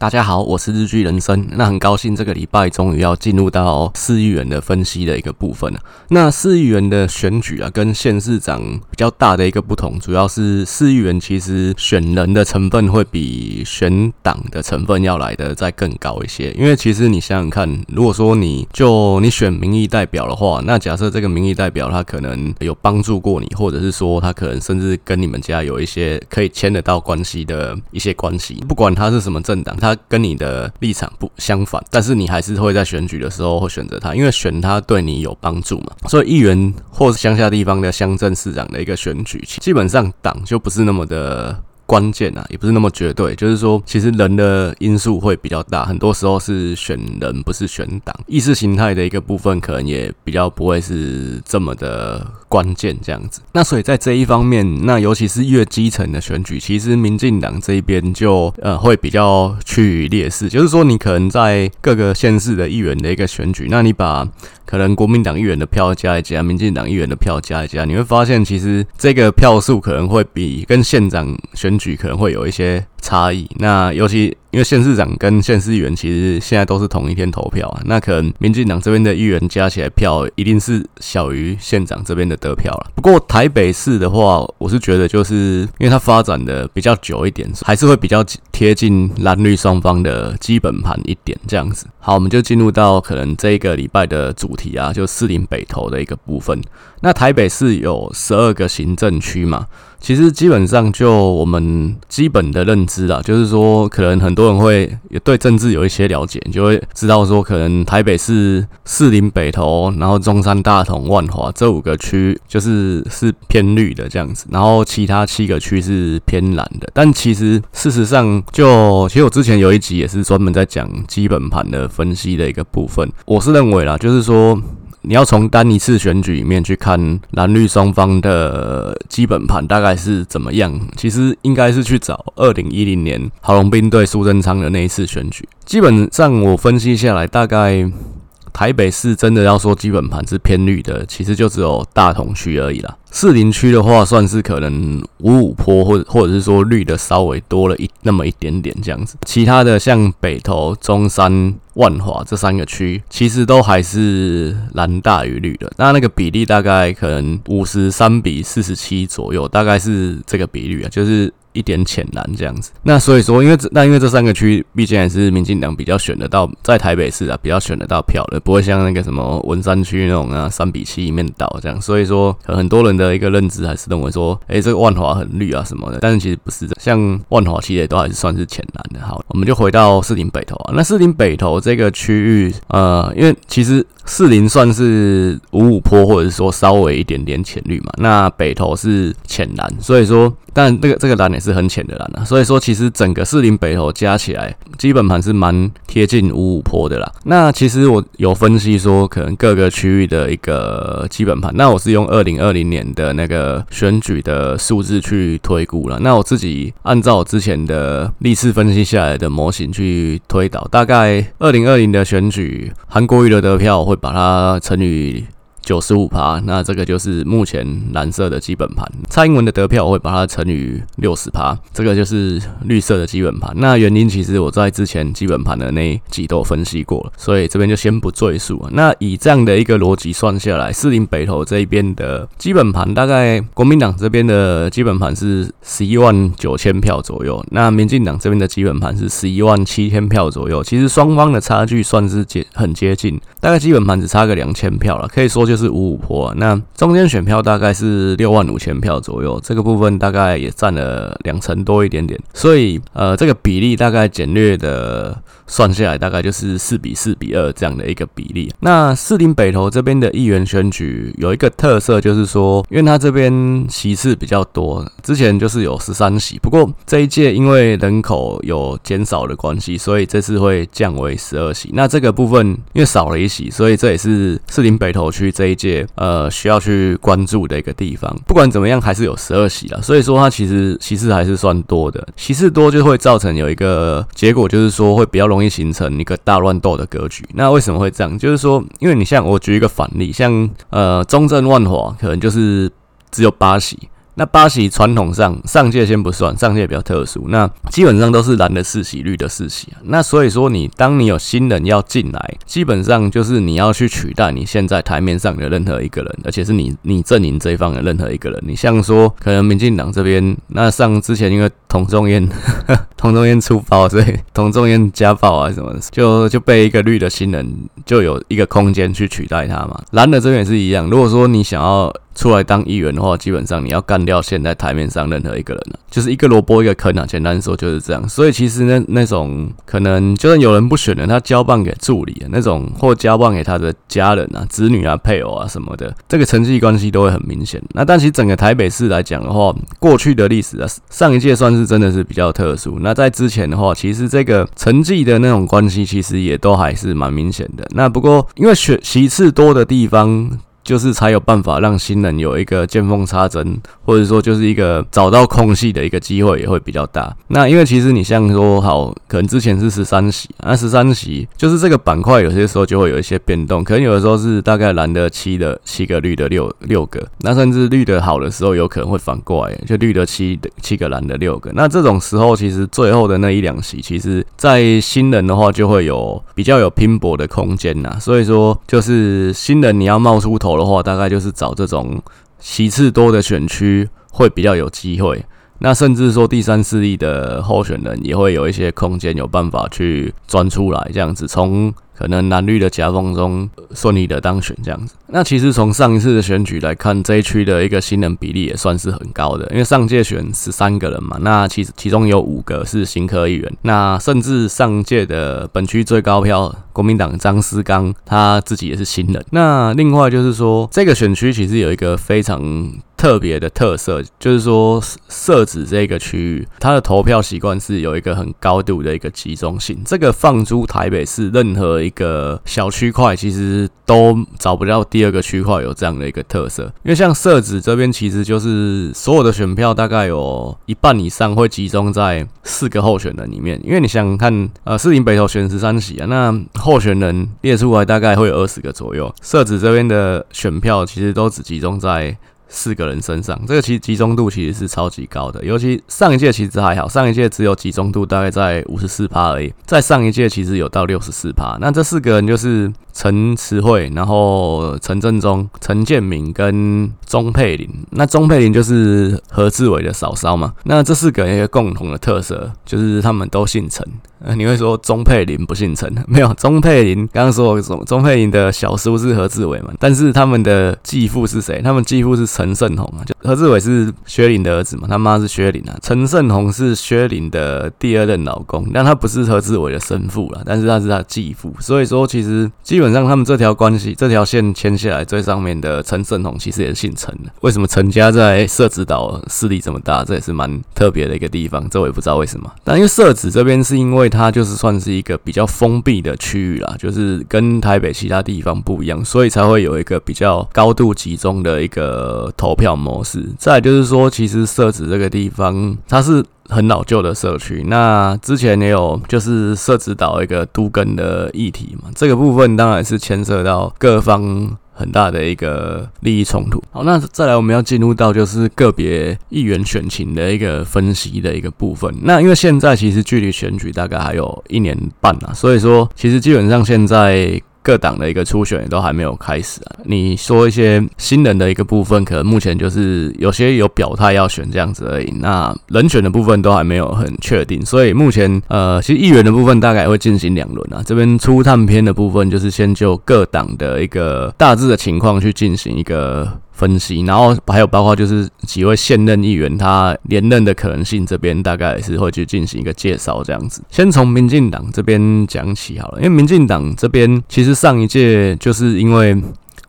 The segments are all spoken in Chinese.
大家好，我是日剧人生。那很高兴这个礼拜终于要进入到市议员的分析的一个部分了。那市议员的选举啊，跟县市长比较大的一个不同，主要是市议员其实选人的成分会比选党的成分要来的再更高一些。因为其实你想想看，如果说你就你选民意代表的话，那假设这个民意代表他可能有帮助过你，或者是说他可能甚至跟你们家有一些可以牵得到关系的一些关系，不管他是什么政党，他。他跟你的立场不相反，但是你还是会在选举的时候会选择他，因为选他对你有帮助嘛。所以议员或是乡下地方的乡镇市长的一个选举，基本上党就不是那么的。关键啊，也不是那么绝对，就是说，其实人的因素会比较大，很多时候是选人，不是选党。意识形态的一个部分，可能也比较不会是这么的关键这样子。那所以在这一方面，那尤其是越基层的选举，其实民进党这一边就呃会比较趋于劣势，就是说，你可能在各个县市的议员的一个选举，那你把可能国民党议员的票加一加，民进党议员的票加一加，你会发现其实这个票数可能会比跟县长选举可能会有一些差异。那尤其。因为县市长跟县市议员其实现在都是同一天投票啊，那可能民进党这边的议员加起来票一定是小于县长这边的得票了。不过台北市的话，我是觉得就是因为它发展的比较久一点，还是会比较贴近蓝绿双方的基本盘一点这样子。好，我们就进入到可能这一个礼拜的主题啊，就四零北投的一个部分。那台北市有十二个行政区嘛？其实基本上就我们基本的认知啦，就是说可能很多人会也对政治有一些了解，就会知道说可能台北市士林北投，然后中山大同万华这五个区就是是偏绿的这样子，然后其他七个区是偏蓝的。但其实事实上就其实我之前有一集也是专门在讲基本盘的分析的一个部分，我是认为啦，就是说。你要从单一次选举里面去看蓝绿双方的基本盘大概是怎么样，其实应该是去找二零一零年郝龙斌对苏贞昌的那一次选举。基本上我分析下来，大概台北市真的要说基本盘是偏绿的，其实就只有大同区而已啦。士林区的话，算是可能五五坡，或者或者是说绿的稍微多了一那么一点点这样子。其他的像北投、中山、万华这三个区，其实都还是蓝大于绿的。那那个比例大概可能五十三比四十七左右，大概是这个比率啊，就是。一点浅蓝这样子，那所以说，因为这那因为这三个区毕竟还是民进党比较选得到，在台北市啊比较选得到票的，不会像那个什么文山区那种啊三比七一面倒这样，所以说很多人的一个认知还是认为说，哎，这个万华很绿啊什么的，但是其实不是的，像万华其实也都还是算是浅蓝的。好，我们就回到士林北投啊，那士林北投这 这个区域，呃，因为其实。四零算是五五坡，或者是说稍微一点点浅绿嘛。那北投是浅蓝，所以说，但这个这个蓝也是很浅的蓝啊。所以说，其实整个四零北投加起来，基本盘是蛮贴近五五坡的啦。那其实我有分析说，可能各个区域的一个基本盘，那我是用二零二零年的那个选举的数字去推估了。那我自己按照我之前的历次分析下来的模型去推导，大概二零二零的选举，韩国瑜的得票会。把它乘以九十五趴，那这个就是目前蓝色的基本盘。蔡英文的得票我会把它乘以六十趴，这个就是绿色的基本盘。那原因其实我在之前基本盘的那一集都分析过了，所以这边就先不赘述。那以这样的一个逻辑算下来，士林北投这一边的基本盘大概国民党这边的基本盘是十一万九千票左右，那民进党这边的基本盘是十一万七千票左右。其实双方的差距算是接很接近，大概基本盘只差个两千票了，可以说就。是五五坡，那中间选票大概是六万五千票左右，这个部分大概也占了两成多一点点，所以呃，这个比例大概简略的算下来，大概就是四比四比二这样的一个比例。那士林北投这边的议员选举有一个特色，就是说，因为他这边席次比较多，之前就是有十三席，不过这一届因为人口有减少的关系，所以这次会降为十二席。那这个部分因为少了一席，所以这也是士林北投区这一届呃需要去关注的一个地方，不管怎么样还是有十二席啦，所以说它其实席次还是算多的，席次多就会造成有一个结果，就是说会比较容容易形成一个大乱斗的格局。那为什么会这样？就是说，因为你像我举一个反例，像呃中正万华可能就是只有八席。那八席传统上上届先不算，上届比较特殊，那基本上都是蓝的四席，绿的四席啊。那所以说，你当你有新人要进来，基本上就是你要去取代你现在台面上的任何一个人，而且是你你阵营这一方的任何一个人。你像说，可能民进党这边，那上之前因为童仲彦，童仲彦出包，所以童仲彦家暴啊什么，就就被一个绿的新人就有一个空间去取代他嘛。蓝的这边也是一样，如果说你想要。出来当议员的话，基本上你要干掉现在台面上任何一个人了，就是一个萝卜一个坑啊。简单说就是这样。所以其实那那种可能，就算有人不选了，他交棒给助理啊那种，或交棒给他的家人啊、子女啊、配偶啊什么的，这个层级关系都会很明显。那但其实整个台北市来讲的话，过去的历史啊，上一届算是真的是比较特殊。那在之前的话，其实这个成绩的那种关系，其实也都还是蛮明显的。那不过因为选席次多的地方。就是才有办法让新人有一个见缝插针，或者说就是一个找到空隙的一个机会也会比较大。那因为其实你像说好，可能之前是十三席，那十三席就是这个板块有些时候就会有一些变动，可能有的时候是大概蓝的七的七个，绿的六六个，那甚至绿的好的时候有可能会反过来，就绿的七的七个，蓝的六个。那这种时候其实最后的那一两席，其实在新人的话就会有比较有拼搏的空间呐。所以说就是新人你要冒出头的话，大概就是找这种席次多的选区会比较有机会。那甚至说第三势力的候选人也会有一些空间，有办法去钻出来，这样子从。可能蓝绿的夹缝中顺利的当选这样子。那其实从上一次的选举来看，这一区的一个新人比例也算是很高的，因为上届选十三个人嘛，那其其中有五个是新科议员。那甚至上届的本区最高票国民党张思刚他自己也是新人。那另外就是说，这个选区其实有一个非常。特别的特色就是说，设置这个区域，它的投票习惯是有一个很高度的一个集中性。这个放诸台北市任何一一个小区块，其实都找不到第二个区块有这样的一个特色。因为像社子这边，其实就是所有的选票大概有一半以上会集中在四个候选人里面。因为你想看，呃，四林北投选十三席啊，那候选人列出来大概会有二十个左右。社子这边的选票其实都只集中在。四个人身上，这个其实集中度其实是超级高的，尤其上一届其实还好，上一届只有集中度大概在五十四趴而已，在上一届其实有到六十四趴。那这四个人就是陈慈慧，然后陈振中、陈建明跟钟佩玲。那钟佩玲就是何志伟的嫂嫂嘛。那这四个人一个共同的特色就是他们都姓陈。你会说钟佩玲不姓陈？没有，钟佩玲刚刚说什么？钟佩玲的小叔是何志伟嘛？但是他们的继父是谁？他们继父是陈胜鸿啊。就何志伟是薛林的儿子嘛？他妈是薛林啊。陈胜鸿是薛林的第二任老公，但他不是何志伟的生父啦，但是他是他继父。所以说，其实基本上他们这条关系，这条线牵下来，最上面的陈胜鸿其实也姓陈的。为什么陈家在社子岛势力这么大？这也是蛮特别的一个地方。这我也不知道为什么。但因为社子这边是因为。它就是算是一个比较封闭的区域啦，就是跟台北其他地方不一样，所以才会有一个比较高度集中的一个投票模式。再就是说，其实社子这个地方它是很老旧的社区，那之前也有就是社子岛一个都更的议题嘛，这个部分当然是牵涉到各方。很大的一个利益冲突。好，那再来我们要进入到就是个别议员选情的一个分析的一个部分。那因为现在其实距离选举大概还有一年半了，所以说其实基本上现在。各党的一个初选也都还没有开始啊。你说一些新人的一个部分，可能目前就是有些有表态要选这样子而已。那人选的部分都还没有很确定，所以目前呃，其实议员的部分大概会进行两轮啊。这边初探篇的部分就是先就各党的一个大致的情况去进行一个。分析，然后还有包括就是几位现任议员他连任的可能性，这边大概是会去进行一个介绍这样子。先从民进党这边讲起好了，因为民进党这边其实上一届就是因为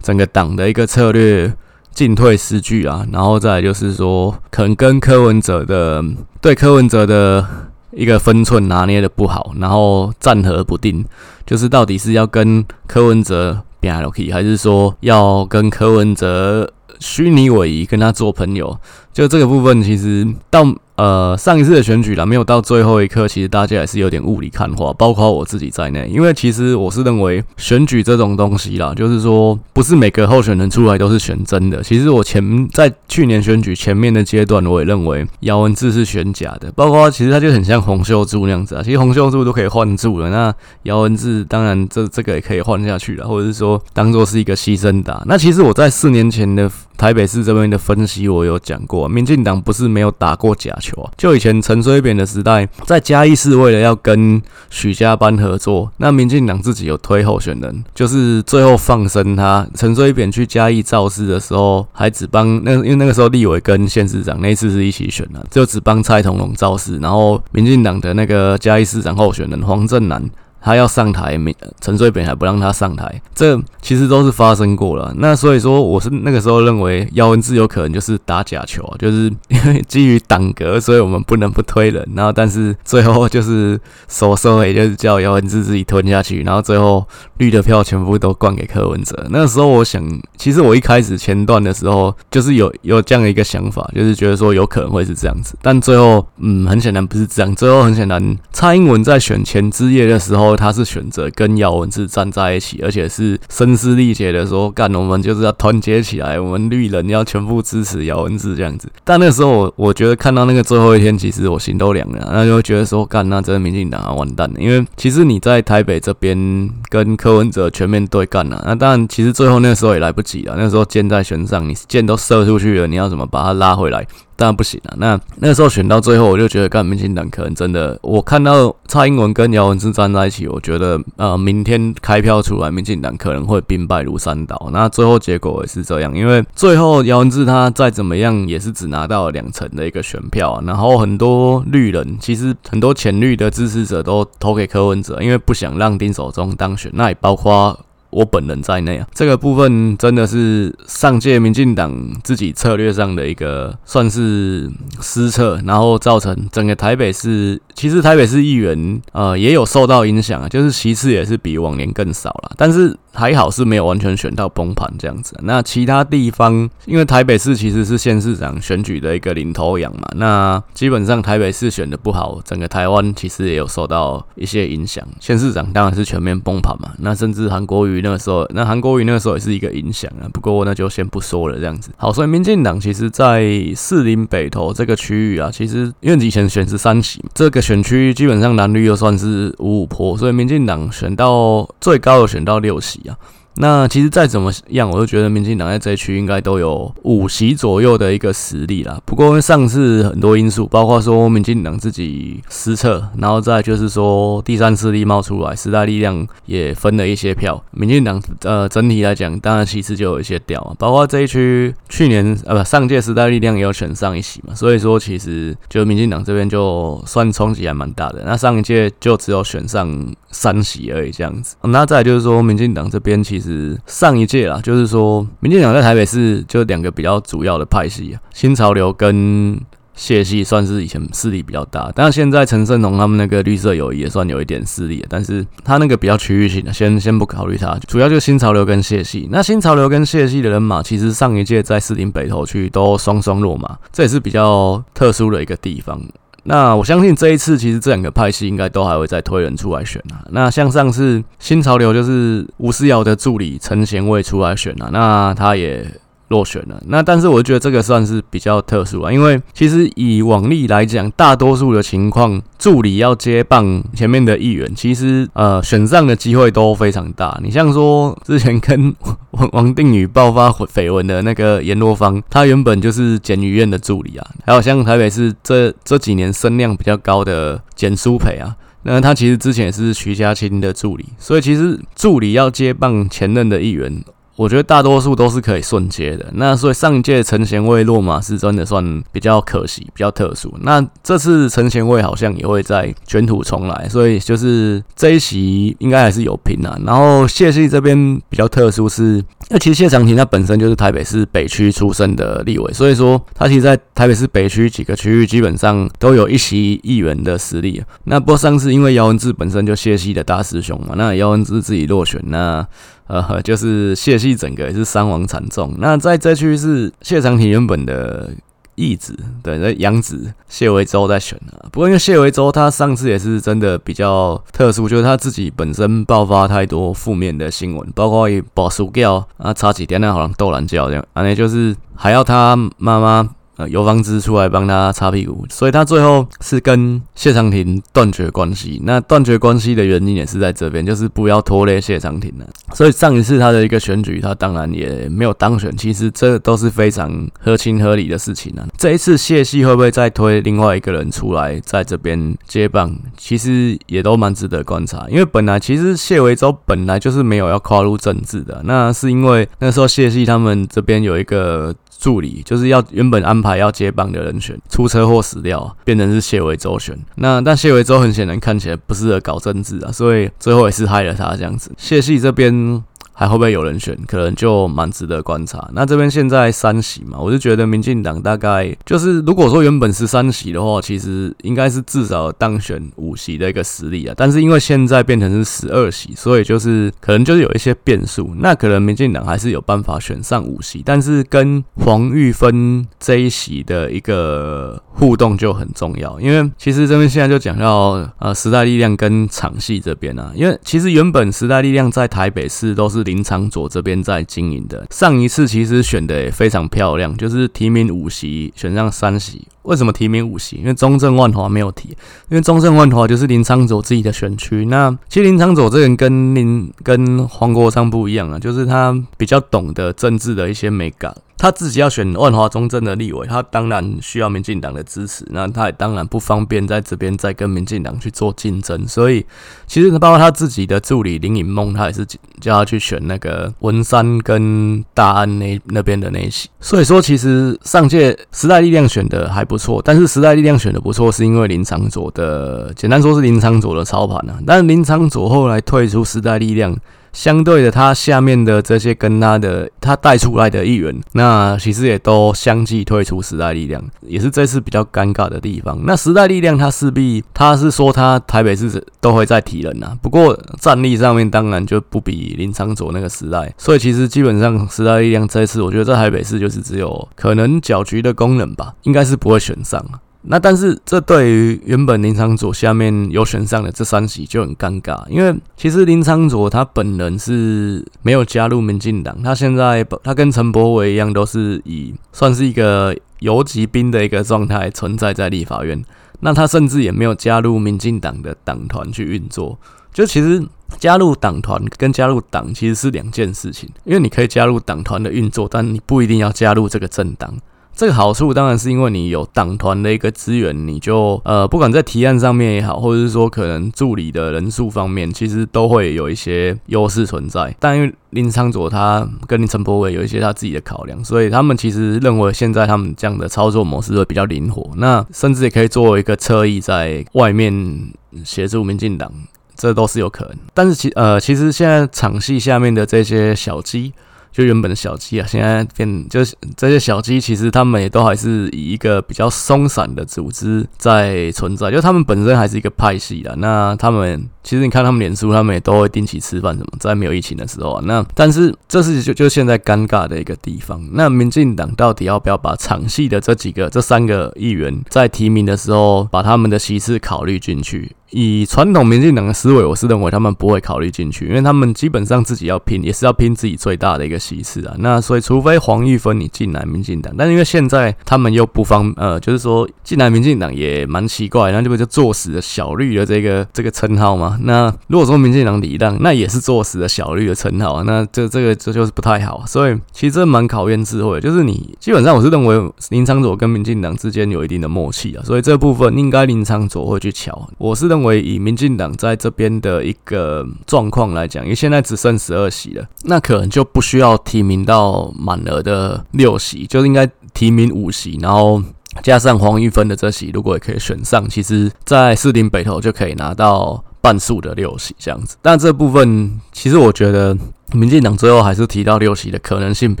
整个党的一个策略进退失据啊，然后再就是说可能跟柯文哲的对柯文哲的一个分寸拿捏的不好，然后战和不定，就是到底是要跟柯文哲拼下去，还是说要跟柯文哲虚拟委跟他做朋友，就这个部分，其实到呃，上一次的选举啦，没有到最后一刻，其实大家也是有点雾里看花，包括我自己在内。因为其实我是认为选举这种东西啦，就是说不是每个候选人出来都是选真的。其实我前在去年选举前面的阶段，我也认为姚文智是选假的，包括其实他就很像洪秀柱那样子啊。其实洪秀柱都可以换柱了，那姚文智当然这这个也可以换下去了，或者是说当做是一个牺牲打。那其实我在四年前的。台北市这边的分析我有讲过，民进党不是没有打过假球啊。就以前陈水扁的时代，在嘉义市为了要跟许家班合作，那民进党自己有推候选人，就是最后放生他。陈水扁去嘉义造势的时候，还只帮那，因为那个时候立委跟县市长那一次是一起选的，就只帮蔡同荣造势，然后民进党的那个嘉义市长候选人黄正南。他要上台没，陈水扁还不让他上台，这其实都是发生过了。那所以说，我是那个时候认为姚文智有可能就是打假球，就是因为基于党格，所以我们不能不推人。然后，但是最后就是收收，也就是叫姚文智自己吞下去。然后最后绿的票全部都灌给柯文哲。那个时候，我想，其实我一开始前段的时候，就是有有这样的一个想法，就是觉得说有可能会是这样子。但最后，嗯，很显然不是这样。最后很显然，蔡英文在选前之夜的时候。他是选择跟姚文智站在一起，而且是声嘶力竭的说：“干，我们就是要团结起来，我们绿人要全部支持姚文智这样子。”但那时候我，我觉得看到那个最后一天，其实我心都凉了，那就会觉得说：“干，那真的民进党啊，完蛋了。”因为其实你在台北这边跟柯文哲全面对干了，那当然其实最后那个时候也来不及了。那时候箭在弦上，你箭都射出去了，你要怎么把它拉回来？当然不行了。那那个时候选到最后，我就觉得，干民进党可能真的，我看到蔡英文跟姚文智站在一起，我觉得，呃，明天开票出来，民进党可能会兵败如山倒。那最后结果也是这样，因为最后姚文智他再怎么样，也是只拿到了两成的一个选票。然后很多绿人，其实很多浅绿的支持者都投给柯文哲，因为不想让丁守中当选，那也包括。我本人在内啊，这个部分真的是上届民进党自己策略上的一个算是失策，然后造成整个台北市，其实台北市议员呃也有受到影响啊，就是其次也是比往年更少了，但是。还好是没有完全选到崩盘这样子。那其他地方，因为台北市其实是县市长选举的一个领头羊嘛，那基本上台北市选的不好，整个台湾其实也有受到一些影响。县市长当然是全面崩盘嘛。那甚至韩国瑜那个时候，那韩国瑜那个时候也是一个影响啊。不过那就先不说了这样子。好，所以民进党其实在士林北投这个区域啊，其实因为以前选是三席，这个选区基本上蓝绿又算是五五坡，所以民进党选到最高的选到六席。nya. 那其实再怎么样，我都觉得民进党在这一区应该都有五席左右的一个实力啦。不过上次很多因素，包括说民进党自己失策，然后再就是说第三势力冒出来，时代力量也分了一些票。民进党呃整体来讲，当然其实就有一些掉啊。包括这一区去年呃不上届时代力量也有选上一席嘛，所以说其实就民进党这边就算冲击还蛮大的。那上一届就只有选上三席而已这样子。那再就是说民进党这边其实。是上一届啦，就是说，民进党在台北市就两个比较主要的派系啊，新潮流跟谢系算是以前势力比较大，但是现在陈胜龙他们那个绿色友谊也算有一点势力，但是他那个比较区域性的，先先不考虑他，主要就是新潮流跟谢系。那新潮流跟谢系的人马，其实上一届在士林北投区都双双落马，这也是比较特殊的一个地方。那我相信这一次其实这两个派系应该都还会再推人出来选啊。那像上次新潮流就是吴思瑶的助理陈贤伟出来选啊，那他也。落选了，那但是我觉得这个算是比较特殊啊，因为其实以往例来讲，大多数的情况，助理要接棒前面的议员，其实呃选上的机会都非常大。你像说之前跟王王定宇爆发绯闻的那个颜若芳，他原本就是检察院的助理啊，还有像台北市这这几年声量比较高的简舒培啊，那他其实之前也是徐嘉青的助理，所以其实助理要接棒前任的议员。我觉得大多数都是可以顺接的，那所以上一届陈贤伟落马是真的算比较可惜，比较特殊。那这次陈贤伟好像也会在卷土重来，所以就是这一席应该还是有拼啊。然后谢系这边比较特殊是，那其实谢长廷他本身就是台北市北区出身的立委，所以说他其实在台北市北区几个区域基本上都有一席议员的实力。那不过上次因为姚文智本身就谢系的大师兄嘛，那姚文智自己落选那。呃，就是谢系整个也是伤亡惨重。那在这区是谢长廷原本的义子，对，那杨子谢维洲在选啊。不过因为谢维洲他上次也是真的比较特殊，就是他自己本身爆发太多负面的新闻，包括一保输掉啊，差几天那好像斗懒觉这样，反正就是还要他妈妈。呃，尤芳芝出来帮他擦屁股，所以他最后是跟谢长廷断绝关系。那断绝关系的原因也是在这边，就是不要拖累谢长廷了。所以上一次他的一个选举，他当然也没有当选。其实这都是非常合情合理的事情啊。这一次谢系会不会再推另外一个人出来在这边接棒，其实也都蛮值得观察。因为本来其实谢维洲本来就是没有要跨入政治的，那是因为那时候谢系他们这边有一个。助理就是要原本安排要接棒的人选出车祸死掉，变成是谢维周选。那但谢维周很显然看起来不适合搞政治啊，所以最后也是害了他这样子。谢系这边。还会不会有人选？可能就蛮值得观察。那这边现在三席嘛，我就觉得民进党大概就是，如果说原本是三席的话，其实应该是至少当选五席的一个实力啊。但是因为现在变成是十二席，所以就是可能就是有一些变数。那可能民进党还是有办法选上五席，但是跟黄玉芬这一席的一个互动就很重要。因为其实这边现在就讲到呃时代力量跟场系这边啊，因为其实原本时代力量在台北市都是。林长佐这边在经营的，上一次其实选的也非常漂亮，就是提名五席选上三席。为什么提名五席？因为中正万华没有提，因为中正万华就是林昌佐自己的选区。那其实林昌佐这个人跟林跟黄国昌不一样啊，就是他比较懂得政治的一些美感。他自己要选万华中正的立委，他当然需要民进党的支持，那他也当然不方便在这边再跟民进党去做竞争，所以其实包括他自己的助理林颖梦，他也是叫他去选那个文山跟大安那那边的那席。所以说，其实上届时代力量选的还不不错，但是时代力量选的不错，是因为林场佐的，简单说是林场佐的操盘啊。但是林场佐后来退出时代力量。相对的，他下面的这些跟他的他带出来的议员，那其实也都相继退出时代力量，也是这次比较尴尬的地方。那时代力量他势必他是说他台北市都会再提人呐、啊，不过战力上面当然就不比林昶佐那个时代，所以其实基本上时代力量这次，我觉得在台北市就是只有可能搅局的功能吧，应该是不会选上。那但是这对于原本林昶佐下面有选上的这三席就很尴尬，因为其实林昌佐他本人是没有加入民进党，他现在他跟陈柏惟一样，都是以算是一个游击兵的一个状态存在在立法院。那他甚至也没有加入民进党的党团去运作。就其实加入党团跟加入党其实是两件事情，因为你可以加入党团的运作，但你不一定要加入这个政党。这个好处当然是因为你有党团的一个资源，你就呃，不管在提案上面也好，或者是说可能助理的人数方面，其实都会有一些优势存在。但因为林昌佐他跟林陈柏惟有一些他自己的考量，所以他们其实认为现在他们这样的操作模式会比较灵活，那甚至也可以作为一个侧翼在外面协助民进党，这都是有可能。但是其呃，其实现在场系下面的这些小鸡。就原本的小鸡啊，现在变就是这些小鸡，其实他们也都还是以一个比较松散的组织在存在，就他们本身还是一个派系的。那他们其实你看他们脸书，他们也都会定期吃饭什么，在没有疫情的时候啊。那但是这是就就现在尴尬的一个地方。那民进党到底要不要把场系的这几个这三个议员在提名的时候，把他们的席次考虑进去？以传统民进党的思维，我是认为他们不会考虑进去，因为他们基本上自己要拼，也是要拼自己最大的一个席次啊。那所以，除非黄玉芬你进来民进党，但是因为现在他们又不方，呃，就是说进来民进党也蛮奇怪，那这不就坐实了小绿的这个这个称号吗？那如果说民进党礼让，那也是坐实了小绿的称号啊。那这这个这就是不太好，所以其实这蛮考验智慧，就是你基本上我是认为林昶佐跟民进党之间有一定的默契啊，所以这部分应该林昶佐会去瞧，我是认。为会以民进党在这边的一个状况来讲，因为现在只剩十二席了，那可能就不需要提名到满额的六席，就应该提名五席，然后加上黄玉芬的这席，如果也可以选上，其实在士林北投就可以拿到半数的六席这样子。但这部分其实我觉得。民进党最后还是提到六席的可能性比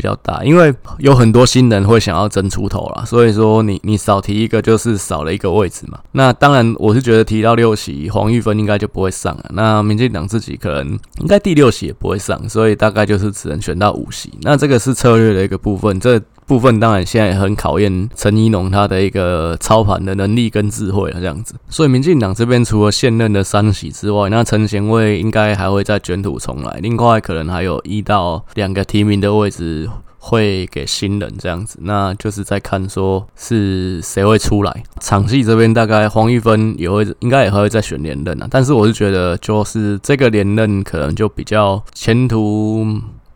较大，因为有很多新人会想要争出头啦，所以说你你少提一个就是少了一个位置嘛。那当然我是觉得提到六席，黄玉芬应该就不会上了。那民进党自己可能应该第六席也不会上，所以大概就是只能选到五席。那这个是策略的一个部分，这部分当然现在也很考验陈宜农他的一个操盘的能力跟智慧了，这样子。所以民进党这边除了现任的三喜之外，那陈贤伟应该还会再卷土重来，另外可能还有一到两个提名的位置。会给新人这样子，那就是在看说是谁会出来。场戏这边大概黄玉芬也会，应该也会再选连任啊。但是我是觉得，就是这个连任可能就比较前途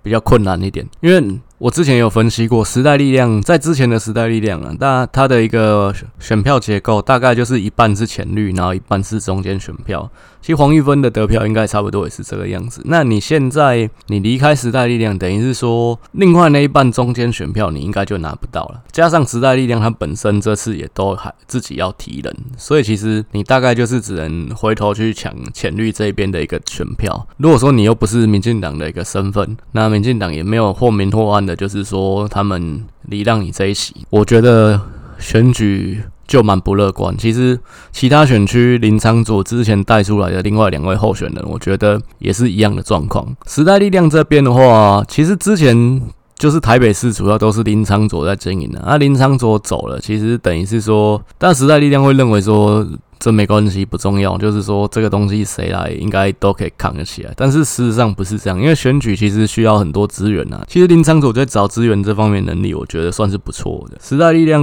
比较困难一点，因为。我之前有分析过，时代力量在之前的时代力量啊，那它的一个选票结构大概就是一半是浅绿，然后一半是中间选票。其实黄玉芬的得票应该差不多也是这个样子。那你现在你离开时代力量，等于是说另外那一半中间选票你应该就拿不到了。加上时代力量它本身这次也都还自己要提人，所以其实你大概就是只能回头去抢浅绿这一边的一个选票。如果说你又不是民进党的一个身份，那民进党也没有或明或暗的。就是说，他们礼让你这一席，我觉得选举就蛮不乐观。其实其他选区林昶佐之前带出来的另外两位候选人，我觉得也是一样的状况。时代力量这边的话，其实之前就是台北市主要都是林昶佐在经营的，啊，林昶佐走了，其实等于是说，但时代力量会认为说。这没关系，不重要。就是说，这个东西谁来，应该都可以扛得起来。但是事实上不是这样，因为选举其实需要很多资源啊。其实林昶佐在找资源这方面能力，我觉得算是不错的。时代力量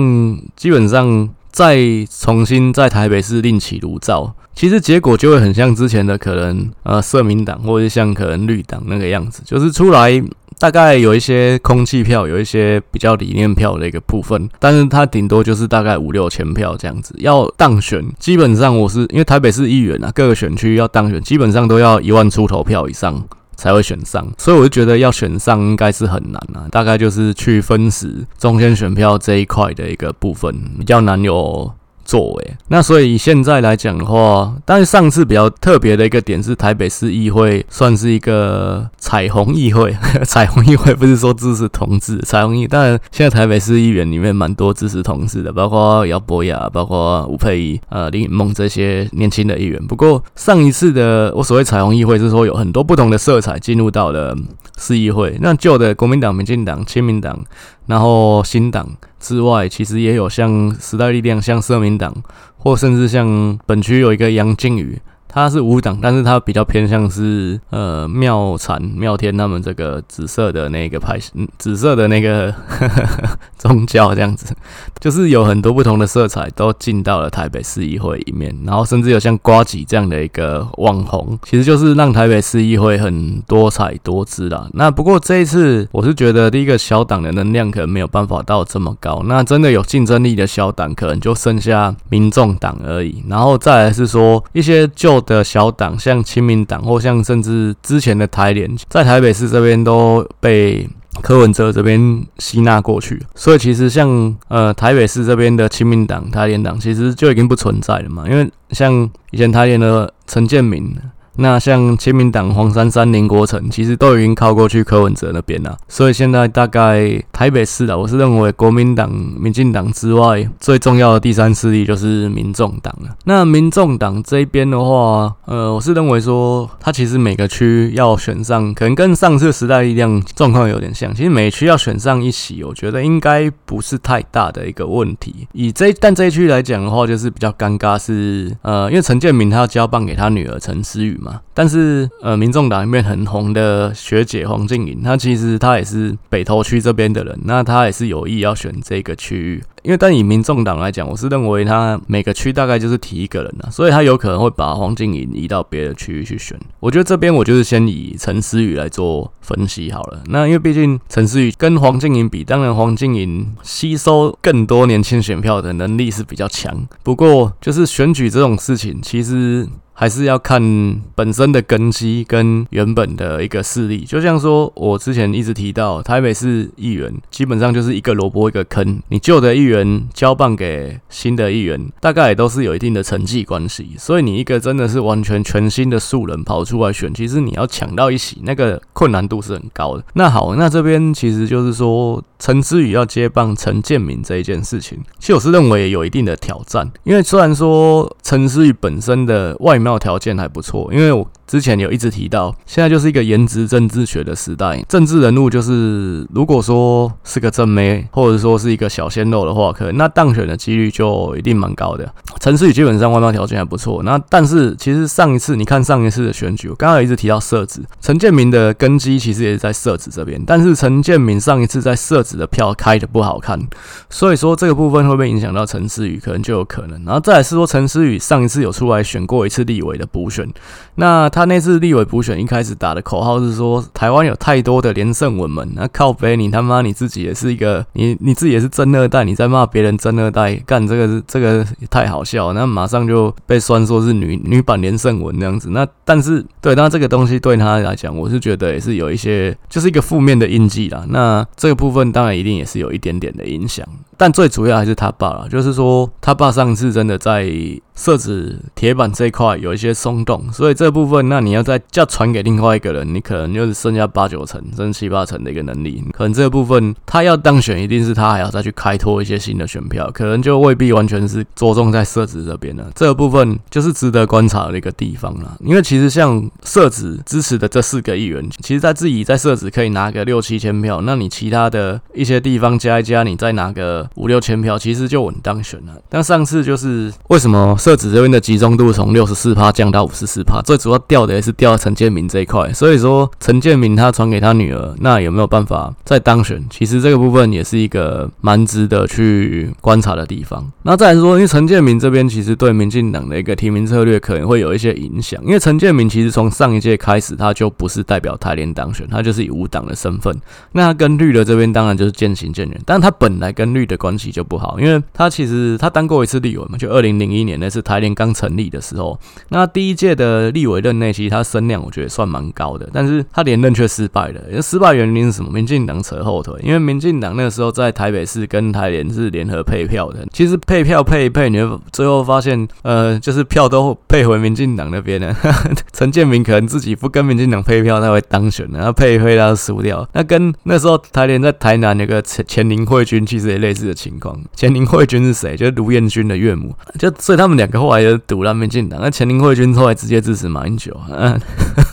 基本上再重新在台北市另起炉灶，其实结果就会很像之前的可能呃社民党，或者像可能绿党那个样子，就是出来。大概有一些空气票，有一些比较理念票的一个部分，但是它顶多就是大概五六千票这样子。要当选，基本上我是因为台北市议员啊，各个选区要当选，基本上都要一万出头票以上才会选上，所以我就觉得要选上应该是很难啊。大概就是去分食中间选票这一块的一个部分，比较难有。作为那，所以现在来讲的话，但是上次比较特别的一个点是台北市议会算是一个彩虹议会，彩虹议会不是说支持同志，彩虹议，当然现在台北市议员里面蛮多支持同志的，包括姚博雅，包括吴佩仪、呃林颖梦这些年轻的议员。不过上一次的我所谓彩虹议会是说有很多不同的色彩进入到了市议会，那旧的国民党、民进党、亲民党。然后新党之外，其实也有像时代力量、像社民党，或甚至像本区有一个杨靖宇。他是无党，但是他比较偏向是呃妙禅妙天他们这个紫色的那个派，紫色的那个呵 呵宗教这样子，就是有很多不同的色彩都进到了台北市议会里面，然后甚至有像瓜吉这样的一个网红，其实就是让台北市议会很多彩多姿啦。那不过这一次我是觉得第一个小党的能量可能没有办法到这么高，那真的有竞争力的小党可能就剩下民众党而已，然后再来是说一些旧。的小党，像亲民党或像甚至之前的台联，在台北市这边都被柯文哲这边吸纳过去，所以其实像呃台北市这边的亲民党、台联党，其实就已经不存在了嘛，因为像以前台联的陈建明。那像亲民党黄珊珊、林国成，其实都已经靠过去柯文哲那边了，所以现在大概台北市的，我是认为国民党、民进党之外，最重要的第三势力就是民众党了。那民众党这边的话，呃，我是认为说，他其实每个区要选上，可能跟上次时代力量状况有点像。其实每区要选上一席，我觉得应该不是太大的一个问题。以这但这一区来讲的话，就是比较尴尬是，呃，因为陈建明他要交棒给他女儿陈思雨嘛。但是，呃，民众党里面很红的学姐黄静莹，她其实她也是北投区这边的人，那她也是有意要选这个区域。因为但以民众党来讲，我是认为他每个区大概就是提一个人啊，所以他有可能会把黄静莹移到别的区域去选。我觉得这边我就是先以陈思宇来做分析好了。那因为毕竟陈思宇跟黄静莹比，当然黄静莹吸收更多年轻选票的能力是比较强。不过就是选举这种事情，其实还是要看本身的根基跟原本的一个势力。就像说我之前一直提到，台北市议员基本上就是一个萝卜一个坑，你旧的议员。员交棒给新的议员，大概也都是有一定的成绩关系。所以你一个真的是完全全新的素人跑出来选，其实你要抢到一席，那个困难度是很高的。那好，那这边其实就是说，陈思宇要接棒陈建明这一件事情，其实我是认为也有一定的挑战。因为虽然说陈思宇本身的外貌条件还不错，因为我之前有一直提到，现在就是一个颜值政治学的时代，政治人物就是如果说是个正妹，或者说是一个小鲜肉的话，话可能那当选的几率就一定蛮高的。陈思宇基本上外貌条件还不错，那但是其实上一次你看上一次的选举，我刚刚一直提到设置，陈建明的根基其实也是在设置这边，但是陈建明上一次在设置的票开的不好看，所以说这个部分会不会影响到陈思宇，可能就有可能。然后再来是说陈思宇上一次有出来选过一次立委的补选，那他那次立委补选一开始打的口号是说台湾有太多的连胜文们，那靠北你他妈你自己也是一个你你自己也是真二代，你在骂别人真二代，干这个这个太好笑，那马上就被酸说是女女版连胜文那样子。那但是对，那这个东西对他来讲，我是觉得也是有一些就是一个负面的印记啦。那这个部分当然一定也是有一点点的影响，但最主要还是他爸啦，就是说他爸上次真的在。设置铁板这块有一些松动，所以这部分，那你要再叫传给另外一个人，你可能就是剩下八九成，甚至七八成的一个能力。可能这部分他要当选，一定是他还要再去开拓一些新的选票，可能就未必完全是着重在设置这边了。这部分就是值得观察的一个地方了。因为其实像设置支持的这四个议员，其实在自己在设置可以拿个六七千票，那你其他的一些地方加一加，你再拿个五六千票，其实就稳当选了。但上次就是为什么？社子这边的集中度从六十四趴降到五十四趴，最主要掉的也是掉陈建明这一块。所以说，陈建明他传给他女儿，那有没有办法再当选？其实这个部分也是一个蛮值得去观察的地方。那再来说，因为陈建明这边其实对民进党的一个提名策略可能会有一些影响，因为陈建明其实从上一届开始他就不是代表台联当选，他就是以无党的身份。那他跟绿的这边当然就是渐行渐远，但他本来跟绿的关系就不好，因为他其实他当过一次立委嘛，就二零零一年那次。台联刚成立的时候，那第一届的立委任内，其实他声量我觉得算蛮高的，但是他连任却失败了。因为失败原因是什么？民进党扯后腿，因为民进党那个时候在台北市跟台联是联合配票的。其实配票配一配，你会最后发现，呃，就是票都配回民进党那边了。陈建铭可能自己不跟民进党配票，他会当选的，然后配一配他就输掉。那跟那时候台联在台南那个前前林慧君其实也类似的情况。钱宁慧君是谁？就是卢彦君的岳母，就所以他们两个。后来就独立民进党，那钱宁慧君后来直接支持马英九，嗯，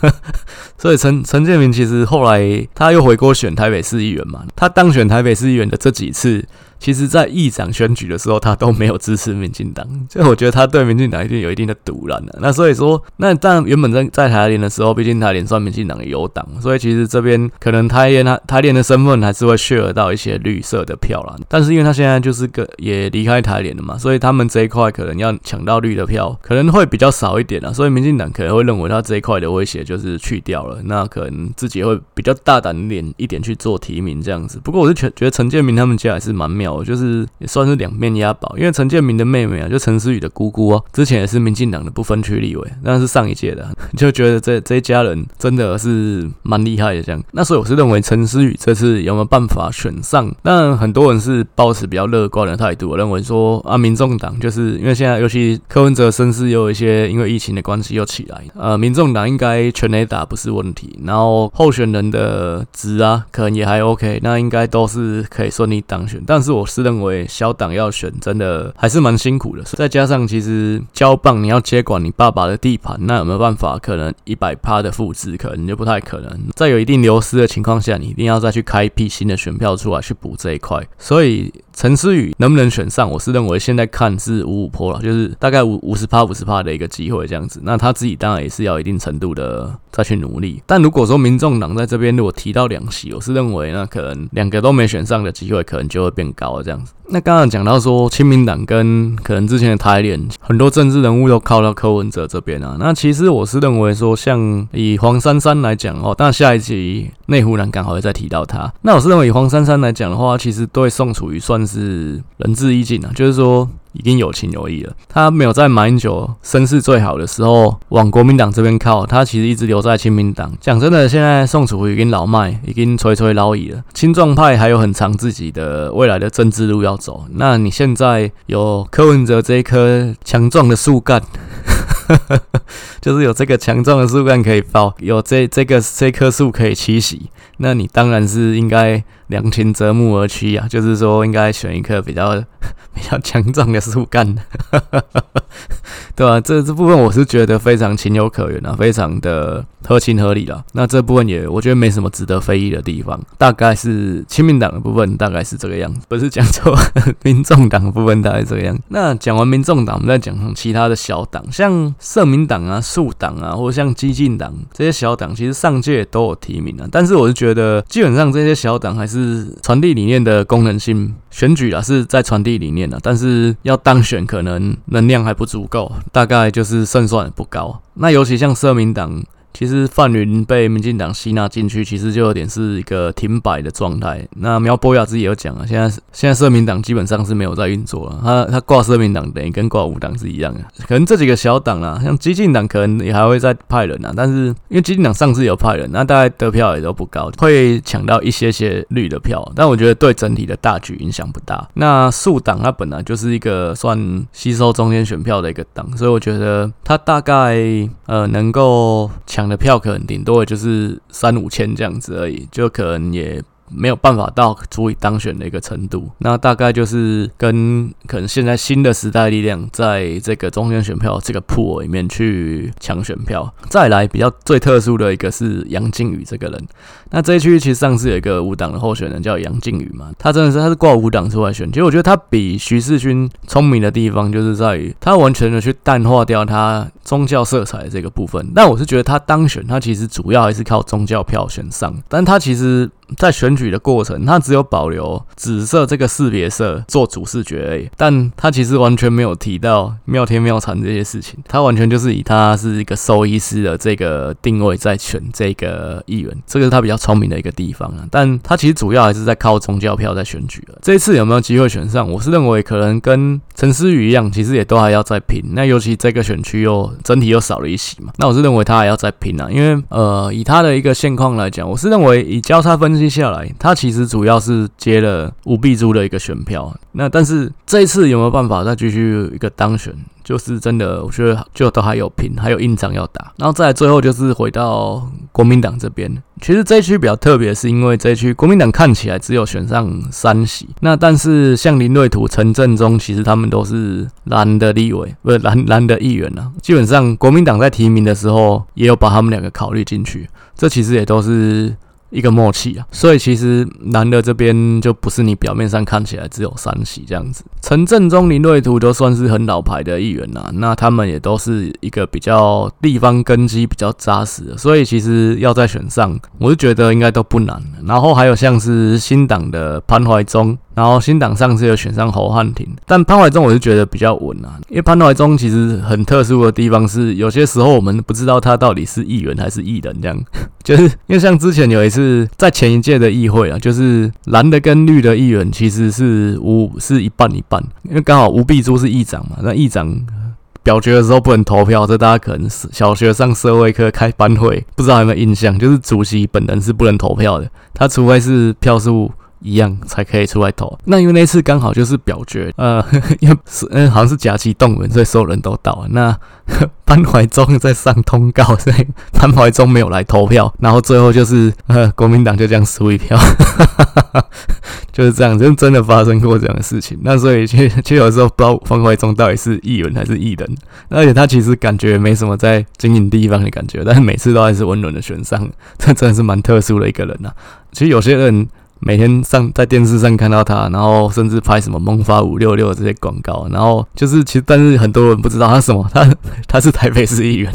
所以陈陈建明其实后来他又回国选台北市议员嘛，他当选台北市议员的这几次。其实，在议长选举的时候，他都没有支持民进党，所以我觉得他对民进党一定有一定的赌烂的。那所以说，那但原本在在台联的时候，毕竟台联算民进党的友党，所以其实这边可能台联他台联的身份还是会 share 到一些绿色的票啦。但是因为他现在就是个也离开台联了嘛，所以他们这一块可能要抢到绿的票，可能会比较少一点了。所以民进党可能会认为他这一块的威胁就是去掉了，那可能自己会比较大胆一点一点去做提名这样子。不过我是觉觉得陈建明他们家还是蛮妙。我就是也算是两面押宝，因为陈建明的妹妹啊，就陈思宇的姑姑啊，之前也是民进党的不分区立委，那是上一届的，就觉得这这一家人真的是蛮厉害的这样。那所以我是认为陈思宇这次有没有办法选上？但很多人是抱持比较乐观的态度，我认为说啊，民众党就是因为现在尤其柯文哲声势又有一些因为疫情的关系又起来，呃，民众党应该全垒打不是问题，然后候选人的值啊，可能也还 OK，那应该都是可以顺利当选。但是我。是认为小党要选真的还是蛮辛苦的，再加上其实交棒你要接管你爸爸的地盘，那有没有办法？可能一百趴的复制，可能就不太可能。在有一定流失的情况下，你一定要再去开一批新的选票出来去补这一块。所以陈思宇能不能选上，我是认为现在看是五五坡了，就是大概五五十趴五十趴的一个机会这样子。那他自己当然也是要一定程度的再去努力。但如果说民众党在这边如果提到两席，我是认为那可能两个都没选上的机会，可能就会变高。这样子，那刚刚讲到说，亲民党跟可能之前的台联，很多政治人物都靠到柯文哲这边啊。那其实我是认为说，像以黄珊珊来讲哦，但下一集内湖南刚好会再提到他。那我是认为以黄珊珊来讲的话，其实对宋楚瑜算是仁至义尽啊，就是说。已经有情有义了。他没有在马英九声势最好的时候往国民党这边靠，他其实一直留在亲民党。讲真的，现在宋楚瑜已经老迈，已经垂垂老矣了。青壮派还有很长自己的未来的政治路要走。那你现在有柯文哲这一棵强壮的树干，就是有这个强壮的树干可以抱，有这这个这棵树可以栖息，那你当然是应该良禽择木而栖啊，就是说应该选一棵比较。比较强壮的树干，对吧、啊？这这部分我是觉得非常情有可原啊，非常的合情合理了。那这部分也我觉得没什么值得非议的地方。大概是亲民党的部分大概是这个样子，不是讲错，民众党的部分大概这个样。那讲完民众党，我们再讲其他的小党，像社民党啊、助党啊，或者像激进党这些小党，其实上届都有提名啊。但是我是觉得，基本上这些小党还是传递理念的功能性。选举啊，是在传递理念的，但是要当选，可能能量还不足够，大概就是胜算不高。那尤其像社民党。其实范云被民进党吸纳进去，其实就有点是一个停摆的状态。那苗博雅自己有讲啊，现在现在社民党基本上是没有在运作了，他他挂社民党等于跟挂五党是一样的。可能这几个小党啊，像激进党可能也还会再派人啊，但是因为激进党上次有派人，那大概得票也都不高，会抢到一些些绿的票，但我觉得对整体的大局影响不大。那数党它本来就是一个算吸收中间选票的一个党，所以我觉得它大概呃能够抢。的票可能顶多也就是三五千这样子而已，就可能也。没有办法到足以当选的一个程度，那大概就是跟可能现在新的时代力量在这个中间选票这个铺里面去抢选票。再来比较最特殊的一个是杨靖宇这个人，那这一区其实上次有一个无党的候选人叫杨靖宇嘛，他真的是他是挂无党出来选，其实我觉得他比徐世勋聪明的地方就是在于他完全的去淡化掉他宗教色彩的这个部分，但我是觉得他当选他其实主要还是靠宗教票选上，但他其实。在选举的过程，他只有保留紫色这个识别色做主视觉而已，但他其实完全没有提到妙天妙禅这些事情，他完全就是以他是一个兽医师的这个定位在选这个议员，这个是他比较聪明的一个地方啊。但他其实主要还是在靠宗教票在选举了。这一次有没有机会选上？我是认为可能跟陈思宇一样，其实也都还要再拼。那尤其这个选区又整体又少了一席嘛，那我是认为他还要再拼啊，因为呃，以他的一个现况来讲，我是认为以交叉分析。下来，他其实主要是接了吴碧珠的一个选票。那但是这一次有没有办法再继续一个当选？就是真的，我觉得就都还有拼，还有硬仗要打。然后再最后就是回到国民党这边。其实这一区比较特别，是因为这一区国民党看起来只有选上三席。那但是像林瑞图、陈正中，其实他们都是蓝的立委，不是蓝蓝的议员啊。基本上国民党在提名的时候，也有把他们两个考虑进去。这其实也都是。一个默契啊，所以其实男的这边就不是你表面上看起来只有三席这样子。陈正中、林瑞图都算是很老牌的议员呐，那他们也都是一个比较地方根基比较扎实的，所以其实要再选上，我是觉得应该都不难。然后还有像是新党的潘怀忠。然后新党上次有选上侯汉廷，但潘怀忠我是觉得比较稳啊，因为潘怀忠其实很特殊的地方是，有些时候我们不知道他到底是议员还是议人，这样，就是因为像之前有一次在前一届的议会啊，就是蓝的跟绿的议员其实是五是一半一半，因为刚好吴碧珠是议长嘛，那议长表决的时候不能投票，这大家可能是小学上社会课开班会，不知道有没有印象，就是主席本人是不能投票的，他除非是票数。一样才可以出来投。那因为那次刚好就是表决，呃，呵 呵因为是嗯，好像是假期动员，所以所有人都到了。那 潘怀宗在上通告，所以潘怀宗没有来投票。然后最后就是呃，国民党就这样输一票，就是这样，就真的发生过这样的事情。那所以其实其实有时候不知道潘怀忠到底是议员还是议人，而且他其实感觉没什么在经营地方的感觉，但是每次都还是稳稳的选上，这真的是蛮特殊的一个人呐、其实有些人。每天上在电视上看到他，然后甚至拍什么萌发五六六这些广告，然后就是其实，但是很多人不知道他什么，他他是台北市议员，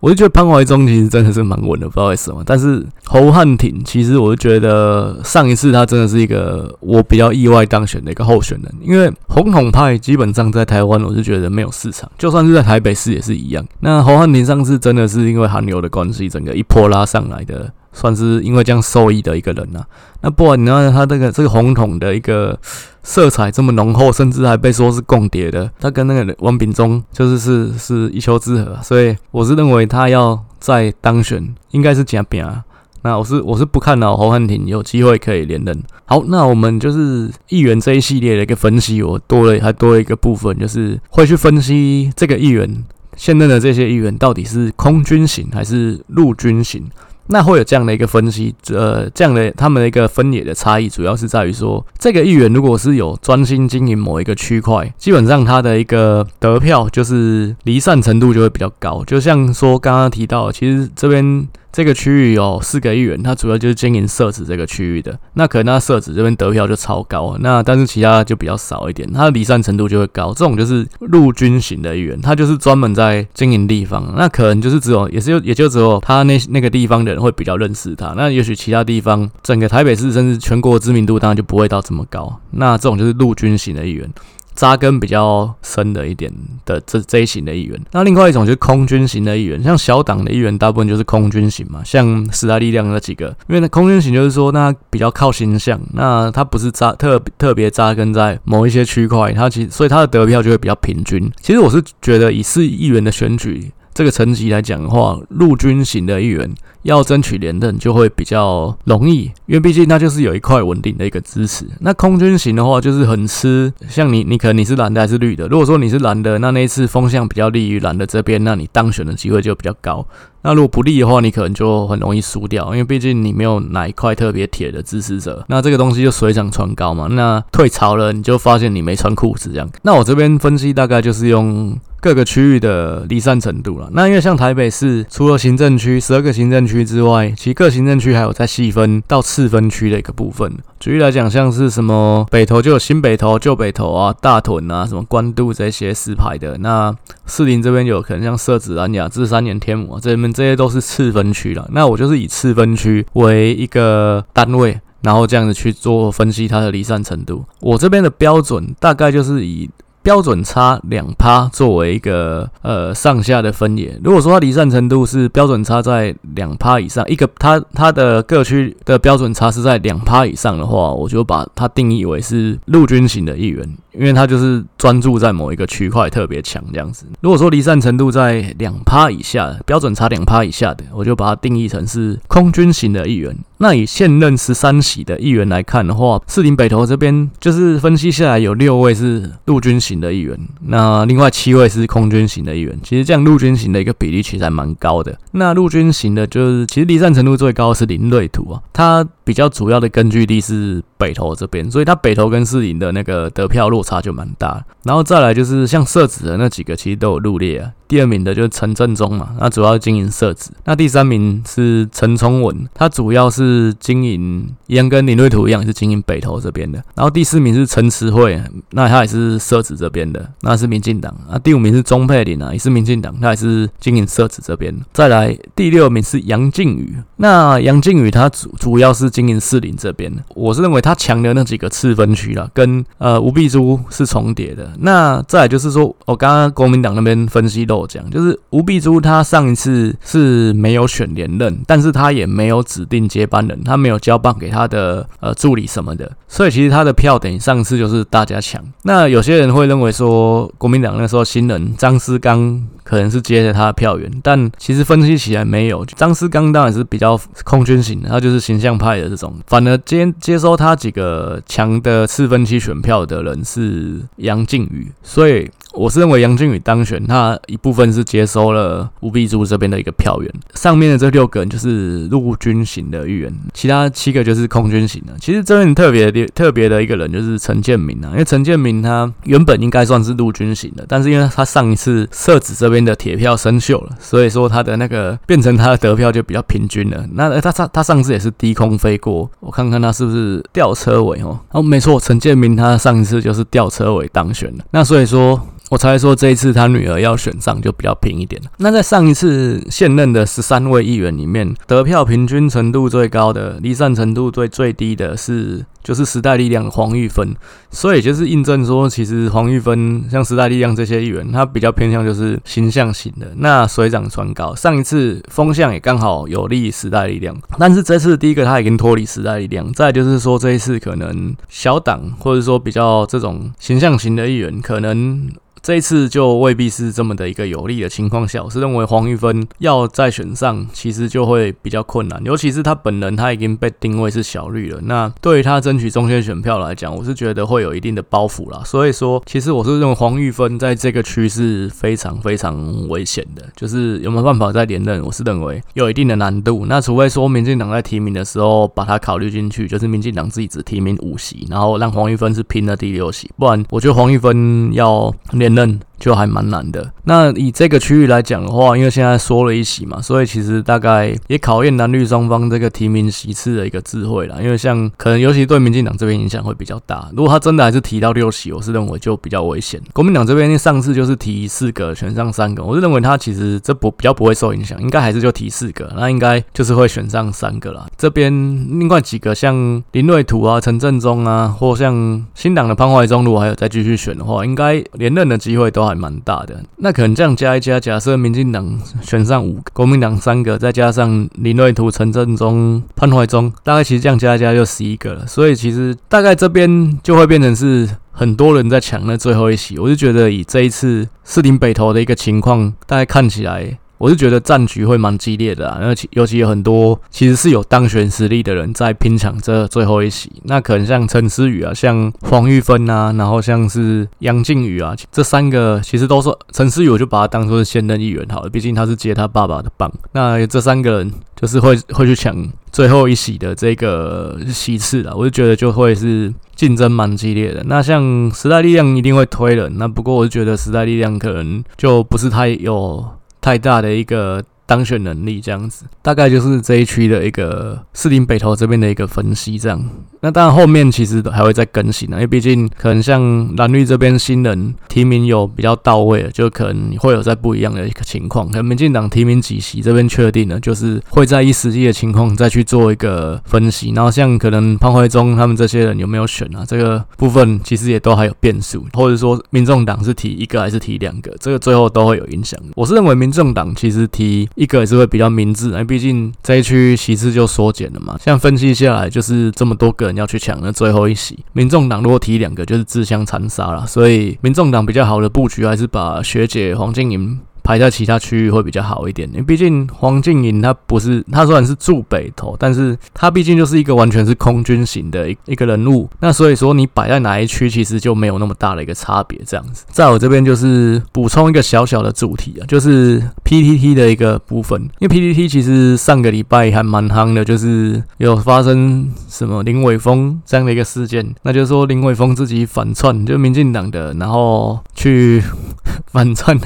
我就觉得潘怀忠其实真的是蛮稳的，不知道为什么。但是侯汉廷其实我就觉得上一次他真的是一个我比较意外当选的一个候选人，因为红统派基本上在台湾我是觉得没有市场，就算是在台北市也是一样。那侯汉廷上次真的是因为韩流的关系，整个一波拉上来的。算是因为这样受益的一个人呐、啊。那不然你看他这个这个红桶的一个色彩这么浓厚，甚至还被说是共谍的，他跟那个王炳忠就是是是一丘之貉，所以我是认为他要再当选应该是假饼啊。那我是我是不看好侯汉廷有机会可以连任。好，那我们就是议员这一系列的一个分析，我多了还多了一个部分，就是会去分析这个议员现任的这些议员到底是空军型还是陆军型。那会有这样的一个分析，呃，这样的他们的一个分野的差异，主要是在于说，这个议员如果是有专心经营某一个区块，基本上他的一个得票就是离散程度就会比较高。就像说刚刚提到，其实这边。这个区域有四个议员，他主要就是经营社子这个区域的。那可能他社子这边得票就超高，那但是其他就比较少一点，他的离散程度就会高。这种就是陆军型的议员，他就是专门在经营地方，那可能就是只有也是也就只有他那那个地方的人会比较认识他。那也许其他地方，整个台北市甚至全国知名度当然就不会到这么高。那这种就是陆军型的议员。扎根比较深的一点的这这一型的议员，那另外一种就是空军型的议员，像小党的议员大部分就是空军型嘛，像时代力量那几个，因为那空军型就是说那比较靠形象，那他不是扎特特别扎根在某一些区块，他其所以他的得票就会比较平均。其实我是觉得以市议员的选举。这个层级来讲的话，陆军型的一员要争取连任就会比较容易，因为毕竟他就是有一块稳定的一个支持。那空军型的话，就是很吃，像你，你可能你是蓝的还是绿的？如果说你是蓝的，那那一次风向比较利于蓝的这边，那你当选的机会就比较高。那如果不利的话，你可能就很容易输掉，因为毕竟你没有哪一块特别铁的支持者。那这个东西就水涨船高嘛。那退潮了，你就发现你没穿裤子这样。那我这边分析大概就是用。各个区域的离散程度了。那因为像台北市，除了行政区十二个行政区之外，其各行政区还有再细分到次分区的一个部分。举例来讲，像是什么北投就有新北投、旧北投啊、大屯啊、什么关渡这些四排的。那士林这边有可能像社子、兰雅、致三年、天母啊，这边这些都是次分区了。那我就是以次分区为一个单位，然后这样子去做分析它的离散程度。我这边的标准大概就是以。标准差两趴作为一个呃上下的分野。如果说它离散程度是标准差在两趴以上，一个它它的各区的标准差是在两趴以上的话，我就把它定义为是陆军型的议员，因为它就是专注在某一个区块特别强这样子。如果说离散程度在两趴以下，标准差两趴以下的，我就把它定义成是空军型的议员。那以现任十三席的议员来看的话，士林北投这边就是分析下来有六位是陆军型的议员，那另外七位是空军型的议员。其实这样陆军型的一个比例其实还蛮高的。那陆军型的就是其实离散程度最高是林瑞图啊，他比较主要的根据地是北投这边，所以他北投跟士林的那个得票落差就蛮大。然后再来就是像社子的那几个，其实都有入列啊。第二名的就是陈振中嘛，那主要经营社子。那第三名是陈聪文，他主要是经营一样跟林瑞图一样，是经营北投这边的。然后第四名是陈慈慧，那他也是社子这边的，那是民进党。啊，第五名是钟佩玲啊，也是民进党，他也是经营社子这边。再来第六名是杨靖宇，那杨靖宇他主主要是经营士林这边。我是认为他强的那几个次分区啦，跟呃吴碧珠是重叠的。那再就是说，我刚刚国民党那边分析漏。讲就是吴碧珠，他上一次是没有选连任，但是他也没有指定接班人，他没有交棒给他的呃助理什么的，所以其实他的票等于上次就是大家抢。那有些人会认为说，国民党那时候新人张思刚可能是接着他的票源，但其实分析起来没有，张思刚当然是比较空军型的，他就是形象派的这种，反而接接收他几个强的次分区选票的人是杨靖宇，所以。我是认为杨靖宇当选，他一部分是接收了吴碧珠这边的一个票源。上面的这六个人就是陆军型的议员，其他七个就是空军型的。其实这边特别的特别的一个人就是陈建明啊，因为陈建明他原本应该算是陆军型的，但是因为他上一次设置这边的铁票生锈了，所以说他的那个变成他的得票就比较平均了。那他他他上次也是低空飞过，我看看他是不是吊车尾哦。哦，没错，陈建明他上一次就是吊车尾当选了。那所以说。我猜说这一次他女儿要选上就比较平一点。那在上一次现任的十三位议员里面，得票平均程度最高的、离散程度最最低的是。就是时代力量黄玉芬，所以就是印证说，其实黄玉芬像时代力量这些议员，他比较偏向就是形象型的。那水涨船高，上一次风向也刚好有利时代力量，但是这次第一个他已经脱离时代力量，再就是说这一次可能小党或者说比较这种形象型的议员可能。这一次就未必是这么的一个有利的情况下，我是认为黄玉芬要再选上，其实就会比较困难。尤其是他本人，他已经被定位是小绿了。那对于他争取中间选票来讲，我是觉得会有一定的包袱啦。所以说，其实我是认为黄玉芬在这个区是非常非常危险的，就是有没有办法再连任，我是认为有一定的难度。那除非说民进党在提名的时候把他考虑进去，就是民进党自己只提名五席，然后让黄玉芬是拼了第六席，不然我觉得黄玉芬要连。있는 就还蛮难的。那以这个区域来讲的话，因为现在缩了一席嘛，所以其实大概也考验蓝绿双方这个提名席次的一个智慧啦。因为像可能尤其对民进党这边影响会比较大。如果他真的还是提到六席，我是认为就比较危险。国民党这边上次就是提四个选上三个，我是认为他其实这不比较不会受影响，应该还是就提四个，那应该就是会选上三个啦。这边另外几个像林瑞图啊、陈振中啊，或像新党的潘怀宗，如果还有再继续选的话，应该连任的机会都还还蛮大的，那可能这样加一加，假设民进党选上五个，国民党三个，再加上林瑞图、陈振中、潘怀忠，大概其实这样加一加就十一个了。所以其实大概这边就会变成是很多人在抢那最后一席。我就觉得以这一次四林北投的一个情况，大概看起来。我是觉得战局会蛮激烈的啊，而且尤其有很多其实是有当选实力的人在拼抢这最后一席。那可能像陈思宇啊，像黄玉芬啊，然后像是杨靖宇啊，这三个其实都是陈思宇，我就把他当做是现任议员好了，毕竟他是接他爸爸的棒。那这三个人就是会会去抢最后一席的这个席次啊，我就觉得就会是竞争蛮激烈的。那像时代力量一定会推人，那不过我就觉得时代力量可能就不是太有。太大的一个。当选能力这样子，大概就是这一区的一个士林北投这边的一个分析这样。那当然后面其实还会再更新啊，因为毕竟可能像蓝绿这边新人提名有比较到位，就可能会有在不一样的一个情况。可能民进党提名几席这边确定了，就是会在依实际的情况再去做一个分析。然后像可能潘怀忠他们这些人有没有选啊？这个部分其实也都还有变数，或者说民众党是提一个还是提两个，这个最后都会有影响。我是认为民众党其实提。一个也是会比较明智，哎毕竟这一区席次就缩减了嘛。像分析下来，就是这么多个人要去抢那最后一席，民众党如果提两个，就是自相残杀了。所以民众党比较好的布局，还是把学姐黄金莹。排在其他区域会比较好一点，因为毕竟黄静莹她不是，她虽然是住北投，但是她毕竟就是一个完全是空军型的一一个人物，那所以说你摆在哪一区，其实就没有那么大的一个差别。这样子，在我这边就是补充一个小小的主题啊，就是 PTT 的一个部分，因为 PTT 其实上个礼拜还蛮夯的，就是有发生什么林伟峰这样的一个事件，那就是说林伟峰自己反串，就民进党的，然后去 反串。